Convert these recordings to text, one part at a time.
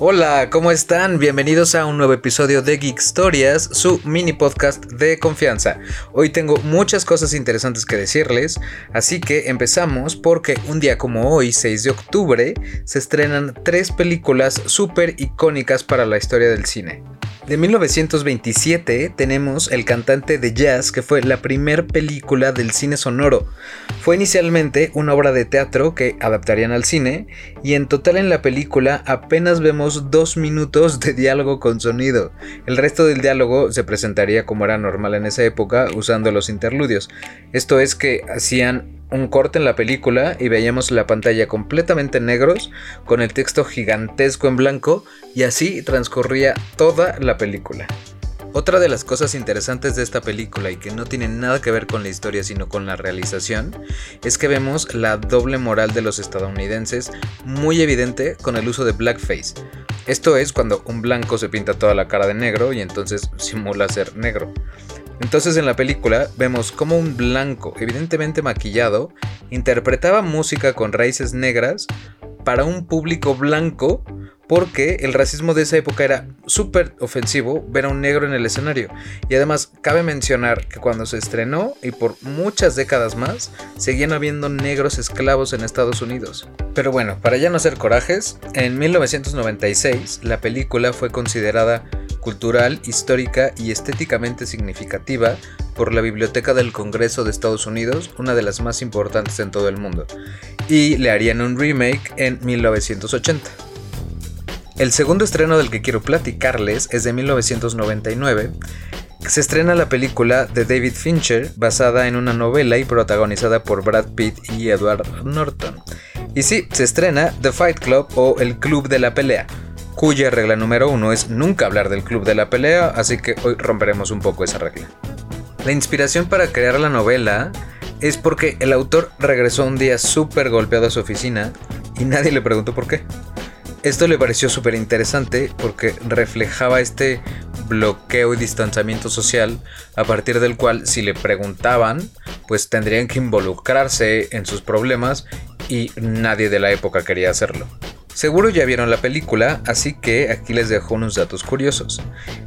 Hola, ¿cómo están? Bienvenidos a un nuevo episodio de Geek Historias, su mini podcast de confianza. Hoy tengo muchas cosas interesantes que decirles, así que empezamos porque un día como hoy, 6 de octubre, se estrenan tres películas súper icónicas para la historia del cine. De 1927 tenemos El cantante de jazz, que fue la primer película del cine sonoro. Fue inicialmente una obra de teatro que adaptarían al cine y en total en la película apenas vemos dos minutos de diálogo con sonido. El resto del diálogo se presentaría como era normal en esa época usando los interludios. Esto es que hacían un corte en la película y veíamos la pantalla completamente negros con el texto gigantesco en blanco y así transcurría toda la película. Otra de las cosas interesantes de esta película y que no tiene nada que ver con la historia sino con la realización es que vemos la doble moral de los estadounidenses muy evidente con el uso de blackface. Esto es cuando un blanco se pinta toda la cara de negro y entonces simula ser negro. Entonces en la película vemos como un blanco, evidentemente maquillado, interpretaba música con raíces negras para un público blanco porque el racismo de esa época era súper ofensivo ver a un negro en el escenario. Y además cabe mencionar que cuando se estrenó y por muchas décadas más, seguían habiendo negros esclavos en Estados Unidos. Pero bueno, para ya no hacer corajes, en 1996 la película fue considerada cultural, histórica y estéticamente significativa por la Biblioteca del Congreso de Estados Unidos, una de las más importantes en todo el mundo, y le harían un remake en 1980. El segundo estreno del que quiero platicarles es de 1999. Se estrena la película de David Fincher, basada en una novela y protagonizada por Brad Pitt y Edward Norton. Y sí, se estrena The Fight Club o El Club de la Pelea, cuya regla número uno es nunca hablar del Club de la Pelea, así que hoy romperemos un poco esa regla. La inspiración para crear la novela es porque el autor regresó un día súper golpeado a su oficina y nadie le preguntó por qué. Esto le pareció súper interesante porque reflejaba este bloqueo y distanciamiento social a partir del cual si le preguntaban pues tendrían que involucrarse en sus problemas y nadie de la época quería hacerlo. Seguro ya vieron la película, así que aquí les dejo unos datos curiosos.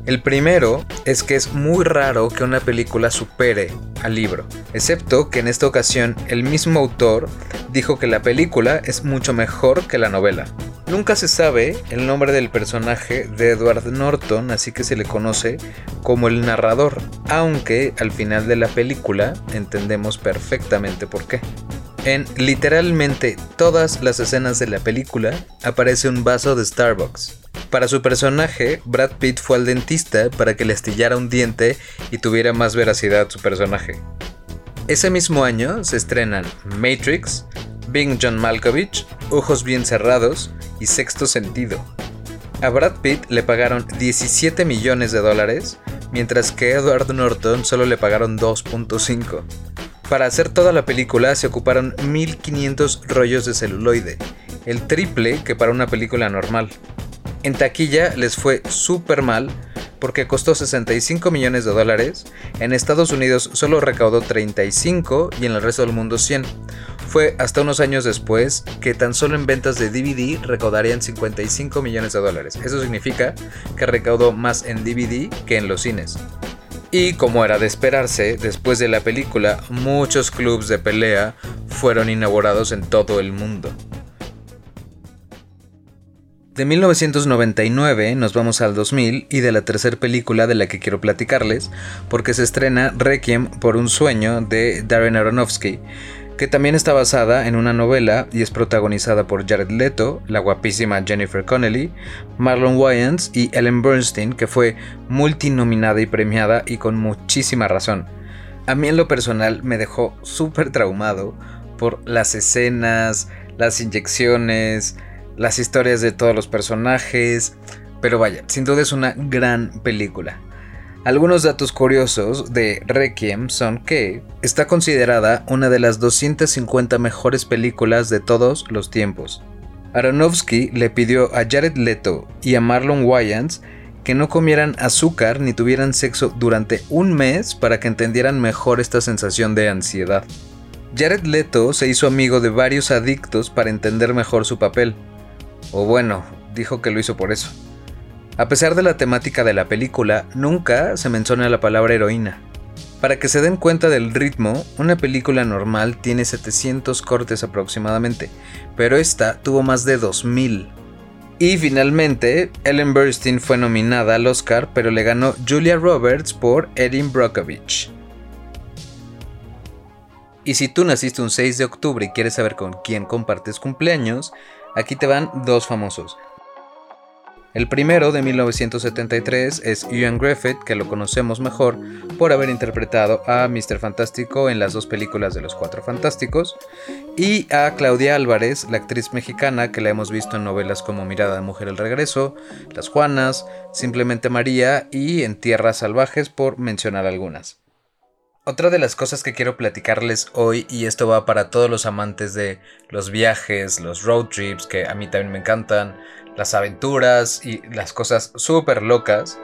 El primero es que es muy raro que una película supere al libro, excepto que en esta ocasión el mismo autor dijo que la película es mucho mejor que la novela. Nunca se sabe el nombre del personaje de Edward Norton, así que se le conoce como el narrador, aunque al final de la película entendemos perfectamente por qué. En literalmente todas las escenas de la película aparece un vaso de Starbucks. Para su personaje, Brad Pitt fue al dentista para que le astillara un diente y tuviera más veracidad su personaje. Ese mismo año se estrenan Matrix, Bing John Malkovich, Ojos Bien Cerrados y Sexto Sentido. A Brad Pitt le pagaron 17 millones de dólares, mientras que a Edward Norton solo le pagaron 2.5. Para hacer toda la película se ocuparon 1500 rollos de celuloide, el triple que para una película normal. En taquilla les fue súper mal porque costó 65 millones de dólares, en Estados Unidos solo recaudó 35 y en el resto del mundo 100. Fue hasta unos años después que tan solo en ventas de DVD recaudarían 55 millones de dólares. Eso significa que recaudó más en DVD que en los cines. Y como era de esperarse, después de la película, muchos clubs de pelea fueron inaugurados en todo el mundo. De 1999 nos vamos al 2000 y de la tercera película de la que quiero platicarles, porque se estrena Requiem por un sueño de Darren Aronofsky, que también está basada en una novela y es protagonizada por Jared Leto, la guapísima Jennifer Connelly, Marlon Wayans y Ellen Bernstein, que fue multinominada y premiada y con muchísima razón. A mí en lo personal me dejó súper traumado por las escenas, las inyecciones, las historias de todos los personajes, pero vaya, sin duda es una gran película. Algunos datos curiosos de Requiem son que está considerada una de las 250 mejores películas de todos los tiempos. Aronofsky le pidió a Jared Leto y a Marlon Wayans que no comieran azúcar ni tuvieran sexo durante un mes para que entendieran mejor esta sensación de ansiedad. Jared Leto se hizo amigo de varios adictos para entender mejor su papel. O bueno, dijo que lo hizo por eso. A pesar de la temática de la película, nunca se menciona la palabra heroína. Para que se den cuenta del ritmo, una película normal tiene 700 cortes aproximadamente, pero esta tuvo más de 2000. Y finalmente, Ellen Burstyn fue nominada al Oscar, pero le ganó Julia Roberts por Erin Brockovich. Y si tú naciste un 6 de octubre y quieres saber con quién compartes cumpleaños, aquí te van dos famosos. El primero, de 1973, es Ian Griffith, que lo conocemos mejor por haber interpretado a Mr. Fantástico en las dos películas de los Cuatro Fantásticos, y a Claudia Álvarez, la actriz mexicana que la hemos visto en novelas como Mirada de Mujer el Regreso, Las Juanas, Simplemente María y En Tierras Salvajes, por mencionar algunas. Otra de las cosas que quiero platicarles hoy, y esto va para todos los amantes de los viajes, los road trips, que a mí también me encantan, las aventuras y las cosas súper locas,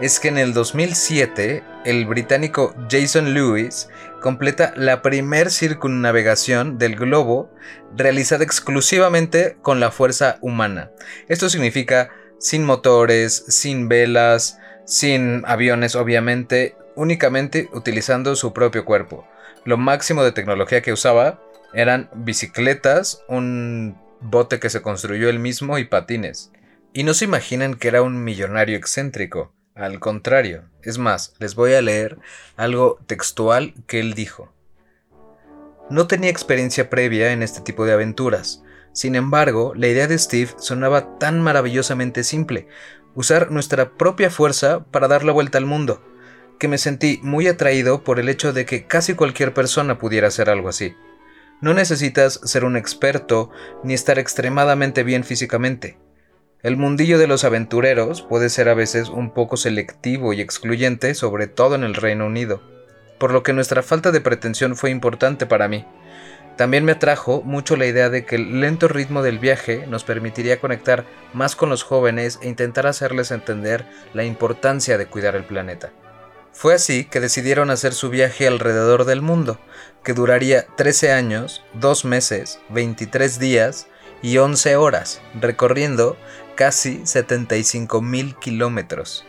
es que en el 2007 el británico Jason Lewis completa la primer circunnavegación del globo realizada exclusivamente con la fuerza humana. Esto significa sin motores, sin velas, sin aviones obviamente, únicamente utilizando su propio cuerpo. Lo máximo de tecnología que usaba eran bicicletas, un bote que se construyó él mismo y patines. Y no se imaginan que era un millonario excéntrico. Al contrario, es más, les voy a leer algo textual que él dijo. No tenía experiencia previa en este tipo de aventuras. Sin embargo, la idea de Steve sonaba tan maravillosamente simple, usar nuestra propia fuerza para dar la vuelta al mundo, que me sentí muy atraído por el hecho de que casi cualquier persona pudiera hacer algo así. No necesitas ser un experto ni estar extremadamente bien físicamente. El mundillo de los aventureros puede ser a veces un poco selectivo y excluyente, sobre todo en el Reino Unido, por lo que nuestra falta de pretensión fue importante para mí. También me atrajo mucho la idea de que el lento ritmo del viaje nos permitiría conectar más con los jóvenes e intentar hacerles entender la importancia de cuidar el planeta. Fue así que decidieron hacer su viaje alrededor del mundo, que duraría 13 años, 2 meses, 23 días y 11 horas, recorriendo casi 75 mil kilómetros.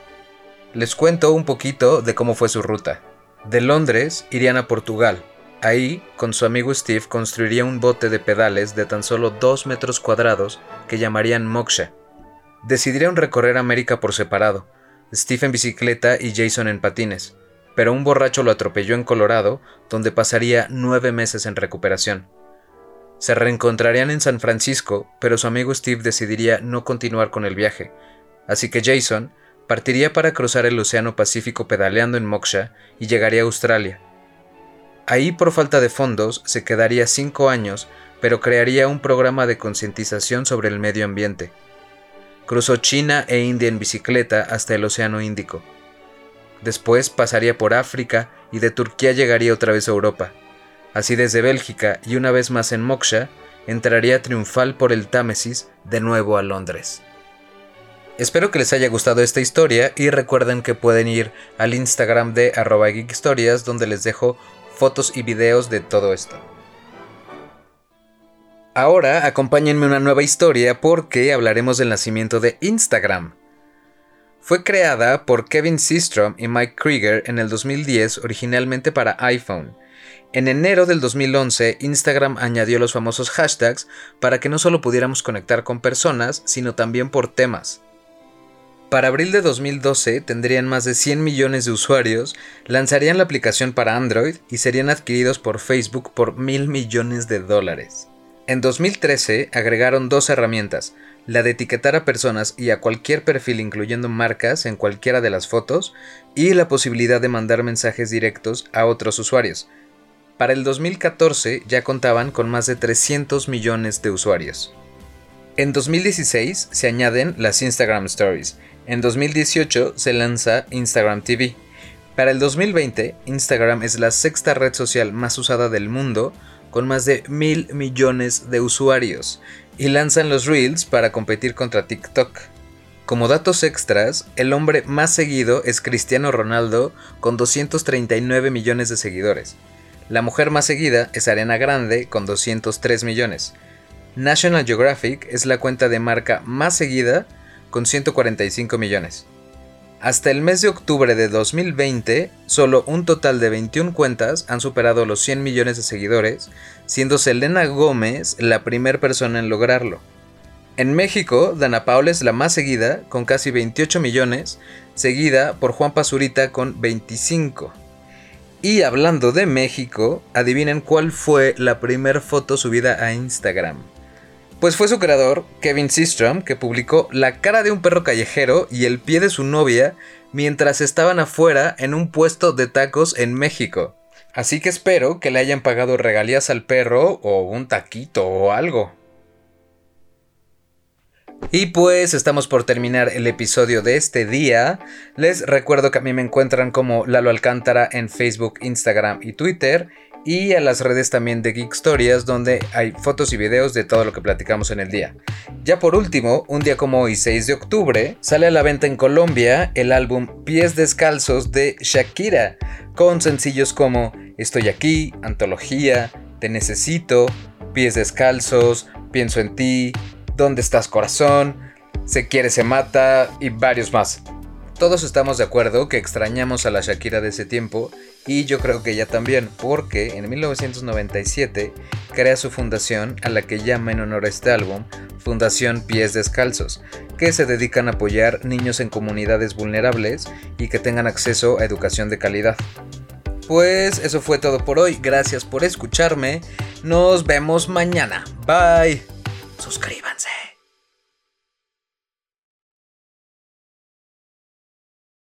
Les cuento un poquito de cómo fue su ruta. De Londres irían a Portugal. Ahí, con su amigo Steve, construiría un bote de pedales de tan solo 2 metros cuadrados que llamarían Moksha. Decidirían recorrer América por separado, Steve en bicicleta y Jason en patines, pero un borracho lo atropelló en Colorado, donde pasaría nueve meses en recuperación. Se reencontrarían en San Francisco, pero su amigo Steve decidiría no continuar con el viaje, así que Jason partiría para cruzar el Océano Pacífico pedaleando en Moksha y llegaría a Australia. Ahí por falta de fondos se quedaría cinco años, pero crearía un programa de concientización sobre el medio ambiente. Cruzó China e India en bicicleta hasta el Océano Índico. Después pasaría por África y de Turquía llegaría otra vez a Europa. Así desde Bélgica y una vez más en Moksha, entraría triunfal por el Támesis de nuevo a Londres. Espero que les haya gustado esta historia y recuerden que pueden ir al Instagram de arroba geekhistorias donde les dejo fotos y videos de todo esto. Ahora acompáñenme una nueva historia porque hablaremos del nacimiento de Instagram. Fue creada por Kevin Systrom y Mike Krieger en el 2010 originalmente para iPhone. En enero del 2011, Instagram añadió los famosos hashtags para que no solo pudiéramos conectar con personas, sino también por temas. Para abril de 2012 tendrían más de 100 millones de usuarios, lanzarían la aplicación para Android y serían adquiridos por Facebook por mil millones de dólares. En 2013 agregaron dos herramientas, la de etiquetar a personas y a cualquier perfil incluyendo marcas en cualquiera de las fotos y la posibilidad de mandar mensajes directos a otros usuarios. Para el 2014 ya contaban con más de 300 millones de usuarios. En 2016 se añaden las Instagram Stories. En 2018 se lanza Instagram TV. Para el 2020, Instagram es la sexta red social más usada del mundo con más de mil millones de usuarios y lanzan los Reels para competir contra TikTok. Como datos extras, el hombre más seguido es Cristiano Ronaldo con 239 millones de seguidores. La mujer más seguida es Ariana Grande con 203 millones. National Geographic es la cuenta de marca más seguida con 145 millones. Hasta el mes de octubre de 2020, solo un total de 21 cuentas han superado los 100 millones de seguidores, siendo Selena Gómez la primera persona en lograrlo. En México, Dana Paula es la más seguida, con casi 28 millones, seguida por Juan Pazurita con 25. Y hablando de México, adivinen cuál fue la primera foto subida a Instagram. Pues fue su creador, Kevin Systrom, que publicó la cara de un perro callejero y el pie de su novia mientras estaban afuera en un puesto de tacos en México. Así que espero que le hayan pagado regalías al perro o un taquito o algo. Y pues estamos por terminar el episodio de este día. Les recuerdo que a mí me encuentran como Lalo Alcántara en Facebook, Instagram y Twitter y a las redes también de Geek Stories donde hay fotos y videos de todo lo que platicamos en el día. Ya por último, un día como hoy, 6 de octubre, sale a la venta en Colombia el álbum Pies Descalzos de Shakira, con sencillos como Estoy aquí, Antología, Te Necesito, Pies Descalzos, Pienso en ti, ¿Dónde estás corazón? Se quiere, se mata y varios más. Todos estamos de acuerdo que extrañamos a la Shakira de ese tiempo y yo creo que ella también, porque en 1997 crea su fundación a la que llama en honor a este álbum Fundación Pies Descalzos, que se dedican a apoyar niños en comunidades vulnerables y que tengan acceso a educación de calidad. Pues eso fue todo por hoy, gracias por escucharme, nos vemos mañana, bye, suscríbanse.